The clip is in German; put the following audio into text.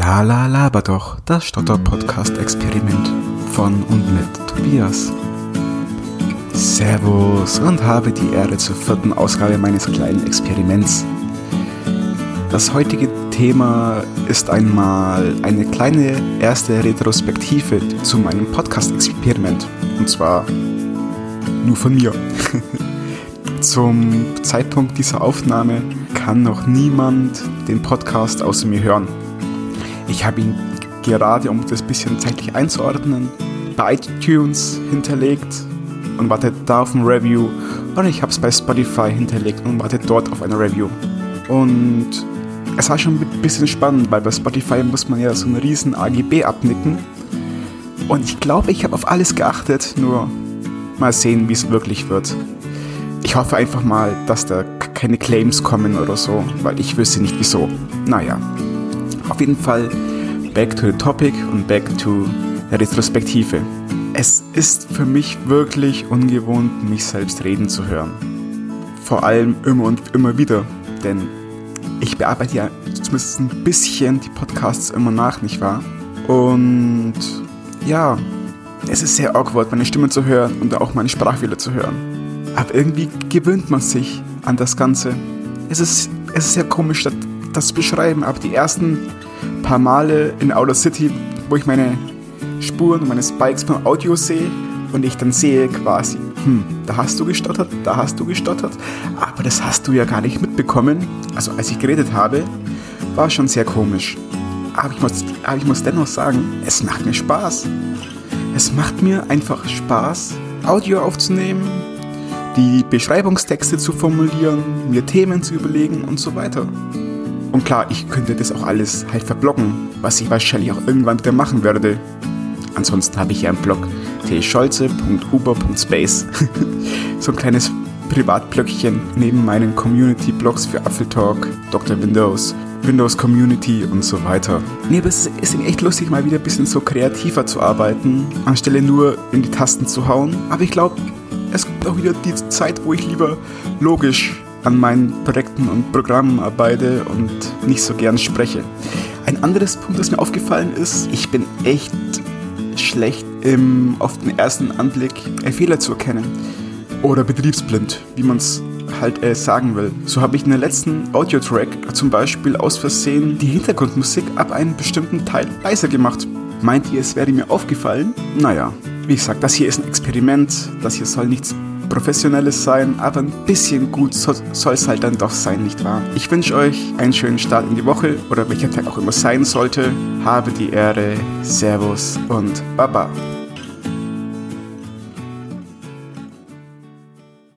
La la laber doch, das Stotter-Podcast-Experiment von und mit Tobias. Servus und habe die Ehre zur vierten Ausgabe meines kleinen Experiments. Das heutige Thema ist einmal eine kleine erste Retrospektive zu meinem Podcast-Experiment. Und zwar nur von mir. Zum Zeitpunkt dieser Aufnahme kann noch niemand den Podcast außer mir hören. Ich habe ihn gerade, um das bisschen zeitlich einzuordnen, bei iTunes hinterlegt und warte da auf ein Review. Und ich habe es bei Spotify hinterlegt und warte dort auf eine Review. Und es war schon ein bisschen spannend, weil bei Spotify muss man ja so einen riesen AGB abnicken. Und ich glaube, ich habe auf alles geachtet, nur mal sehen, wie es wirklich wird. Ich hoffe einfach mal, dass da keine Claims kommen oder so, weil ich wüsste nicht wieso. Naja, auf jeden Fall back to the topic und back to der Retrospektive. Es ist für mich wirklich ungewohnt, mich selbst reden zu hören. Vor allem immer und immer wieder, denn ich bearbeite ja zumindest ein bisschen die Podcasts immer nach, nicht wahr? Und ja, es ist sehr awkward, meine Stimme zu hören und auch meine Sprachfehler zu hören. Aber irgendwie gewöhnt man sich an das Ganze. Es ist, es ist sehr komisch, das, beschreiben, aber die ersten paar Male in Outer City, wo ich meine Spuren und meine Spikes beim Audio sehe und ich dann sehe quasi, hm, da hast du gestottert, da hast du gestottert, aber das hast du ja gar nicht mitbekommen. Also als ich geredet habe, war schon sehr komisch. Aber ich muss, aber ich muss dennoch sagen, es macht mir Spaß. Es macht mir einfach Spaß, Audio aufzunehmen, die Beschreibungstexte zu formulieren, mir Themen zu überlegen und so weiter. Und klar, ich könnte das auch alles halt verblocken, was ich wahrscheinlich auch irgendwann wieder machen werde. Ansonsten habe ich ja einen Blog tscholze.huber.space. so ein kleines Privatblöckchen neben meinen Community-Blogs für Apfeltalk, Dr. Windows, Windows Community und so weiter. Nee, aber es ist echt lustig, mal wieder ein bisschen so kreativer zu arbeiten, anstelle nur in die Tasten zu hauen. Aber ich glaube, es gibt auch wieder die Zeit, wo ich lieber logisch an meinen Projekten und Programmen arbeite und nicht so gern spreche. Ein anderes Punkt, das mir aufgefallen ist, ich bin echt schlecht im auf den ersten Anblick Fehler zu erkennen. Oder betriebsblind, wie man es halt äh, sagen will. So habe ich in der letzten Audio-Track zum Beispiel aus Versehen die Hintergrundmusik ab einem bestimmten Teil leiser gemacht. Meint ihr, es wäre mir aufgefallen? Naja, wie gesagt, das hier ist ein Experiment, das hier soll nichts Professionelles sein, aber ein bisschen gut soll es halt dann doch sein, nicht wahr? Ich wünsche euch einen schönen Start in die Woche oder welcher Tag auch immer sein sollte. Habe die Ehre, Servus und Baba.